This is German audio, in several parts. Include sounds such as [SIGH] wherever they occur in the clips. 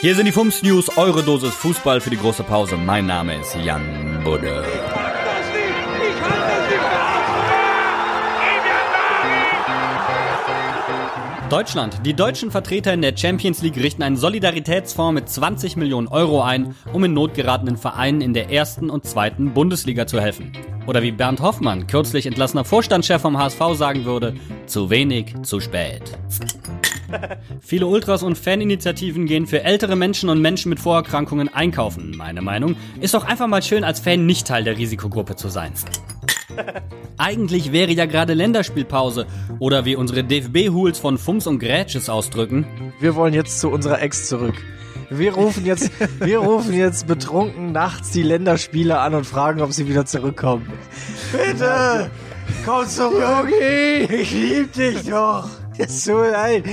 Hier sind die Fums News, eure Dosis Fußball für die große Pause. Mein Name ist Jan Budde. Deutschland. Die deutschen Vertreter in der Champions League richten einen Solidaritätsfonds mit 20 Millionen Euro ein, um in Not geratenen Vereinen in der ersten und zweiten Bundesliga zu helfen. Oder wie Bernd Hoffmann, kürzlich entlassener Vorstandschef vom HSV, sagen würde, zu wenig, zu spät. [LAUGHS] Viele Ultras und Faninitiativen gehen für ältere Menschen und Menschen mit Vorerkrankungen einkaufen. Meine Meinung ist doch einfach mal schön, als Fan nicht Teil der Risikogruppe zu sein. [LAUGHS] Eigentlich wäre ja gerade Länderspielpause. Oder wie unsere DFB-Hools von Fums und Grätsches ausdrücken. Wir wollen jetzt zu unserer Ex zurück. Wir rufen jetzt, [LAUGHS] wir rufen jetzt betrunken nachts die Länderspiele an und fragen, ob sie wieder zurückkommen. Bitte! Komm zurück! Yogi! Ich lieb dich doch! Es tut mir leid.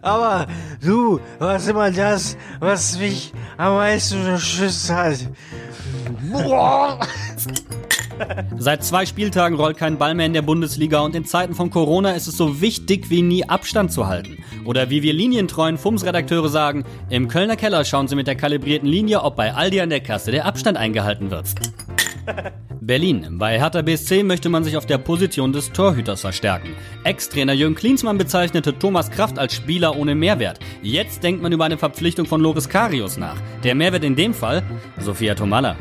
Aber du warst immer das, was mich am meisten geschützt hat. Boah. Seit zwei Spieltagen rollt kein Ball mehr in der Bundesliga und in Zeiten von Corona ist es so wichtig wie nie Abstand zu halten. Oder wie wir linientreuen FUMS-Redakteure sagen, im Kölner Keller schauen sie mit der kalibrierten Linie, ob bei Aldi an der Kasse der Abstand eingehalten wird. Berlin. Bei Hertha BSC möchte man sich auf der Position des Torhüters verstärken. Ex-Trainer Jürgen Klinsmann bezeichnete Thomas Kraft als Spieler ohne Mehrwert. Jetzt denkt man über eine Verpflichtung von Loris Karius nach. Der Mehrwert in dem Fall Sophia Tomalla.